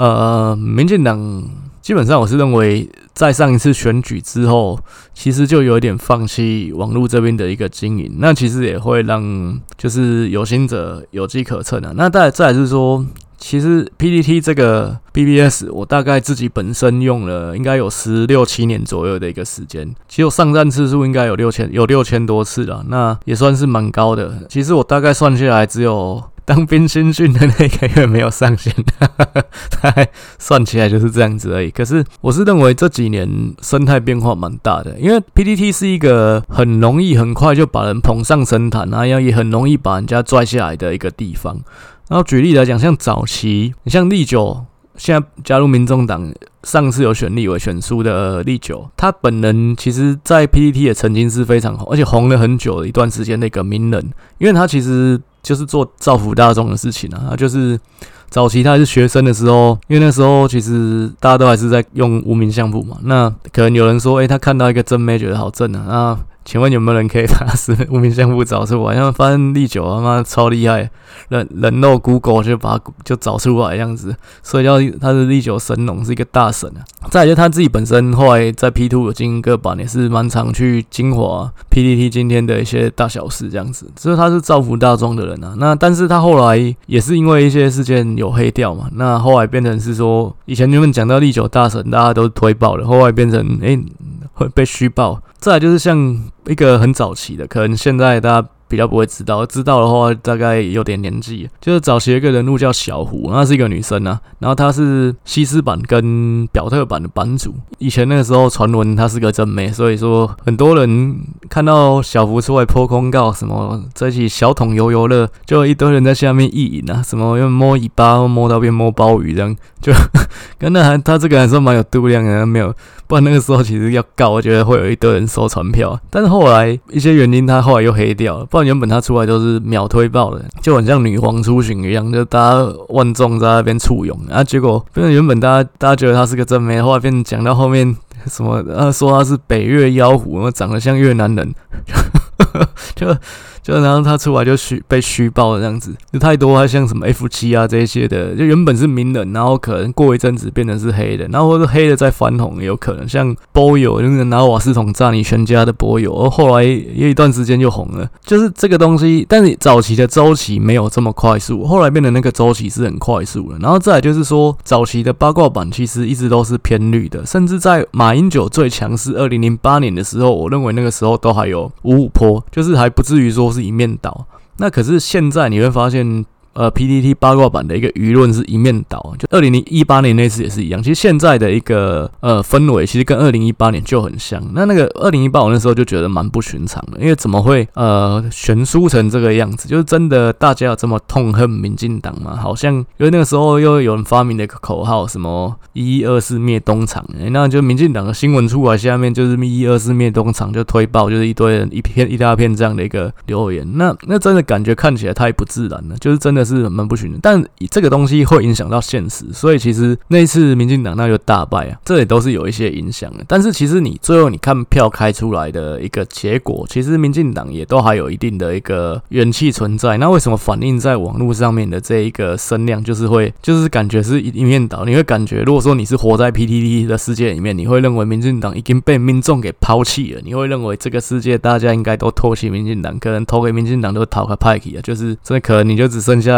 呃，民进党基本上我是认为，在上一次选举之后，其实就有一点放弃网络这边的一个经营，那其实也会让就是有心者有机可乘啊。那再再来是说，其实 P D T 这个 BBS，我大概自己本身用了应该有十六七年左右的一个时间，其实我上站次数应该有六千有六千多次了，那也算是蛮高的。其实我大概算下来只有。当兵新训的那个月没有上线，大概算起来就是这样子而已。可是我是认为这几年生态变化蛮大的，因为 PTT 是一个很容易很快就把人捧上神坛，然后也很容易把人家拽下来的一个地方。然后举例来讲，像早期，你像立九，现在加入民众党，上次有选立委选输的立九，他本人其实在 PTT 也曾经是非常红，而且红了很久的一段时间的一个名人，因为他其实。就是做造福大众的事情啊，就是早期他还是学生的时候，因为那时候其实大家都还是在用无名相簿嘛。那可能有人说，诶、他看到一个真妹觉得好正啊，那请问有没有人可以把实名无名相簿找出来？因为发现利久他妈超厉害，人人肉 Google 就把就找出来这样子，所以叫他是利久神农，是一个大神啊。再就他自己本身后来在 P Two 有经营个版，也是蛮常去精华 PTT 今天的一些大小事这样子，所以他是造福大众的人啊。那但是他后来也是因为一些事件有黑掉嘛，那后来变成是说，以前你们讲到历久大神，大家都推爆了，后来变成诶、会被虚报。再来就是像一个很早期的，可能现在大家。比较不会知道，知道的话大概有点年纪。就是早期一个人物叫小胡，那是一个女生啊，然后她是西施版跟表特版的版主。以前那个时候传闻她是个正妹，所以说很多人看到小胡出来 po 公告，什么这一起小桶游游乐，就一堆人在下面意淫啊，什么用摸尾巴摸到变摸鲍鱼这样，就 跟那还他这个还算蛮有度量的，没有，不然那个时候其实要告，我觉得会有一堆人收传票。但是后来一些原因，他后来又黑掉了。原本他出来都是秒推爆的，就很像女皇出巡一样，就大家万众在那边簇拥啊。结果变成原本大家大家觉得他是个真妹，后来变讲到后面什么，他说他是北越妖狐，长得像越南人，就。就然后他出来就虚被虚报的这样子，就太多，他像什么 F 七啊这些的，就原本是名人，然后可能过一阵子变成是黑的，然后或者黑的再翻红也有可能，像波友就是拿瓦斯桶炸你全家的波友，而后来有一段时间就红了，就是这个东西，但是早期的周期没有这么快速，后来变得那个周期是很快速的，然后再来就是说早期的八卦版其实一直都是偏绿的，甚至在马英九最强势二零零八年的时候，我认为那个时候都还有五五坡，就是还不至于说。不是一面倒，那可是现在你会发现。呃，PTT 八卦版的一个舆论是一面倒，就二零一八年那次也是一样。其实现在的一个呃氛围，其实跟二零一八年就很像。那那个二零一八我那时候就觉得蛮不寻常的，因为怎么会呃悬殊成这个样子？就是真的大家有这么痛恨民进党吗？好像因为那个时候又有人发明了一个口号，什么一一二四灭东厂，欸，那就民进党的新闻出来，下面就是一一二四灭东厂就推爆，就是一堆人一片一大片这样的一个留言。那那真的感觉看起来太不自然了，就是真的。是蛮不寻的，但这个东西会影响到现实，所以其实那一次民进党那就大败啊，这也都是有一些影响的。但是其实你最后你看票开出来的一个结果，其实民进党也都还有一定的一个元气存在。那为什么反映在网络上面的这一个声量，就是会就是感觉是一一面倒？你会感觉，如果说你是活在 PTT 的世界里面，你会认为民进党已经被民众给抛弃了，你会认为这个世界大家应该都唾弃民进党，可能投给民进党都讨个派系啊，就是这可能你就只剩下。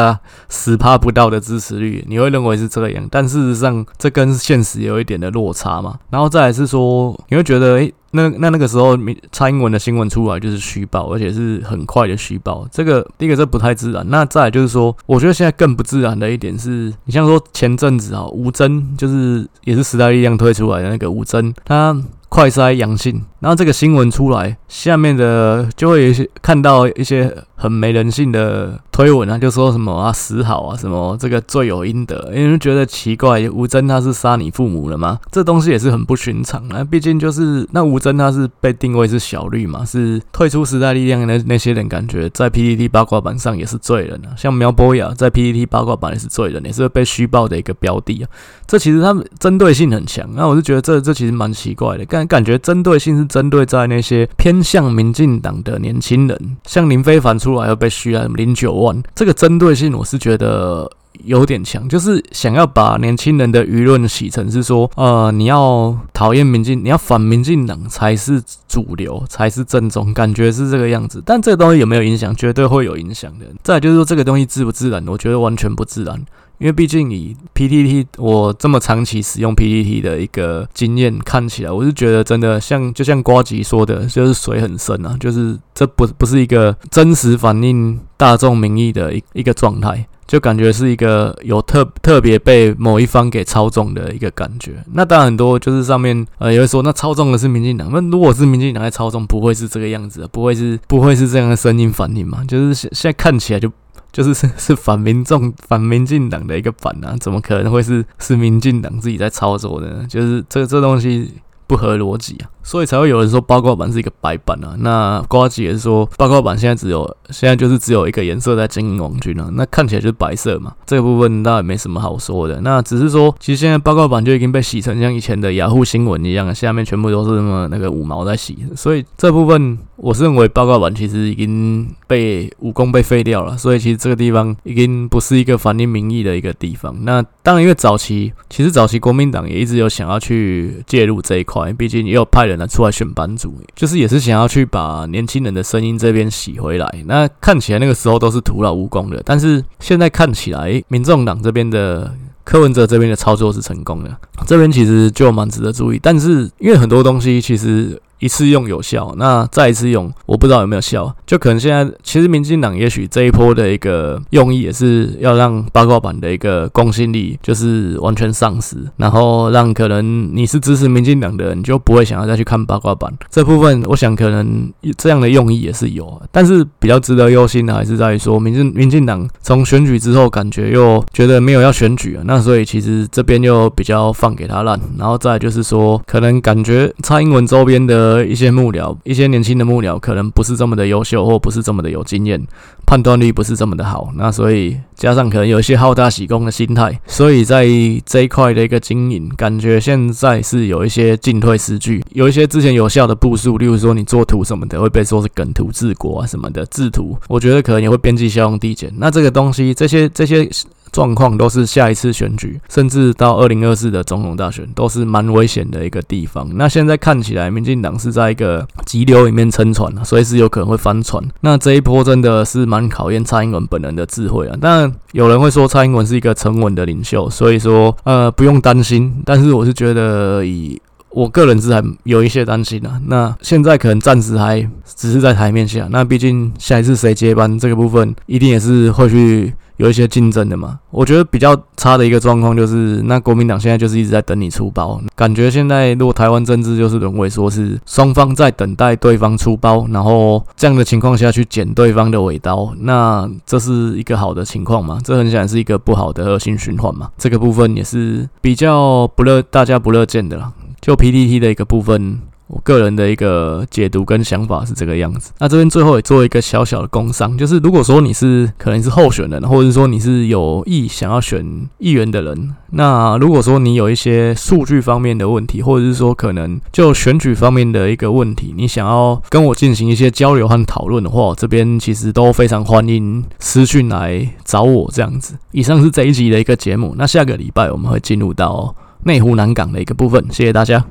十趴不到的支持率，你会认为是这样，但事实上这跟现实有一点的落差嘛。然后再来是说，你会觉得，诶、那那那个时候，蔡英文的新闻出来就是虚报，而且是很快的虚报。这个第一个这不太自然。那再来就是说，我觉得现在更不自然的一点是，你像说前阵子啊，吴峥就是也是时代力量推出来的那个吴峥，他快筛阳性，然后这个新闻出来，下面的就会有一些看到一些。很没人性的推文啊，就说什么啊死好啊，什么这个罪有应得，因为觉得奇怪，吴峥他是杀你父母了吗？这东西也是很不寻常啊，毕竟就是那吴峥他是被定位是小绿嘛，是退出时代力量的那那些人，感觉在 PTT 八卦版上也是罪人啊，像苗博雅在 PTT 八卦版也是罪人，也是被虚报的一个标的啊。这其实他们针对性很强，那我就觉得这这其实蛮奇怪的，干感觉针对性是针对在那些偏向民进党的年轻人，像林非凡出。来又被虚了零九万，这个针对性我是觉得有点强，就是想要把年轻人的舆论洗成是说，呃，你要讨厌民进，你要反民进党才是主流，才是正宗，感觉是这个样子。但这个东西有没有影响？绝对会有影响的。再就是说，这个东西自不自然？我觉得完全不自然。因为毕竟以 PTT 我这么长期使用 PTT 的一个经验看起来，我是觉得真的像就像瓜吉说的，就是水很深啊，就是这不不是一个真实反映大众民意的一一个状态，就感觉是一个有特特别被某一方给操纵的一个感觉。那当然很多就是上面呃也会说，那操纵的是民进党，那如果是民进党在操纵，不会是这个样子，不会是不会是这样的声音反应嘛？就是现现在看起来就。就是是 是反民众、反民进党的一个反啊，怎么可能会是是民进党自己在操作呢？就是这这东西不合逻辑啊。所以才会有人说八卦版是一个白板啊。那瓜吉也是说八卦版现在只有现在就是只有一个颜色在经营网军啊，那看起来就是白色嘛。这部分倒也没什么好说的。那只是说，其实现在八卦版就已经被洗成像以前的雅虎新闻一样，下面全部都是那么那个五毛在洗。所以这部分我是认为八卦版其实已经被武功被废掉了。所以其实这个地方已经不是一个反映民意的一个地方。那当然，因为早期其实早期国民党也一直有想要去介入这一块，毕竟也有派人来出来选班主，就是也是想要去把年轻人的声音这边洗回来。那看起来那个时候都是徒劳无功的，但是现在看起来，民众党这边的柯文哲这边的操作是成功的，这边其实就蛮值得注意。但是因为很多东西其实。一次用有效，那再一次用，我不知道有没有效。就可能现在，其实民进党也许这一波的一个用意也是要让八卦版的一个公信力就是完全丧失，然后让可能你是支持民进党的人，就不会想要再去看八卦版这部分。我想可能这样的用意也是有，但是比较值得忧心的还是在于说，民进民进党从选举之后感觉又觉得没有要选举了，那所以其实这边又比较放给他烂，然后再就是说，可能感觉蔡英文周边的。一些幕僚，一些年轻的幕僚，可能不是这么的优秀，或不是这么的有经验，判断力不是这么的好。那所以加上可能有一些好大喜功的心态，所以在这一块的一个经营，感觉现在是有一些进退失据，有一些之前有效的部署，例如说你做图什么的，会被说是梗图治国啊什么的制图，我觉得可能也会边际效用递减。那这个东西，这些这些。状况都是下一次选举，甚至到二零二四的总统大选，都是蛮危险的一个地方。那现在看起来，民进党是在一个急流里面撑船，随时有可能会翻船。那这一波真的是蛮考验蔡英文本人的智慧啊。当然，有人会说蔡英文是一个沉稳的领袖，所以说呃不用担心。但是我是觉得，以我个人是还有一些担心啊。那现在可能暂时还只是在台面下，那毕竟下一次谁接班这个部分，一定也是会去。有一些竞争的嘛，我觉得比较差的一个状况就是，那国民党现在就是一直在等你出包，感觉现在如果台湾政治就是沦为说是双方在等待对方出包，然后这样的情况下去剪对方的尾刀，那这是一个好的情况嘛？这很显然是一个不好的恶性循环嘛。这个部分也是比较不乐，大家不乐见的啦。就 PPT 的一个部分。我个人的一个解读跟想法是这个样子。那这边最后也做一个小小的工商，就是如果说你是可能是候选人，或者是说你是有意想要选议员的人，那如果说你有一些数据方面的问题，或者是说可能就选举方面的一个问题，你想要跟我进行一些交流和讨论的话，这边其实都非常欢迎私讯来找我这样子。以上是这一集的一个节目，那下个礼拜我们会进入到内湖南港的一个部分，谢谢大家。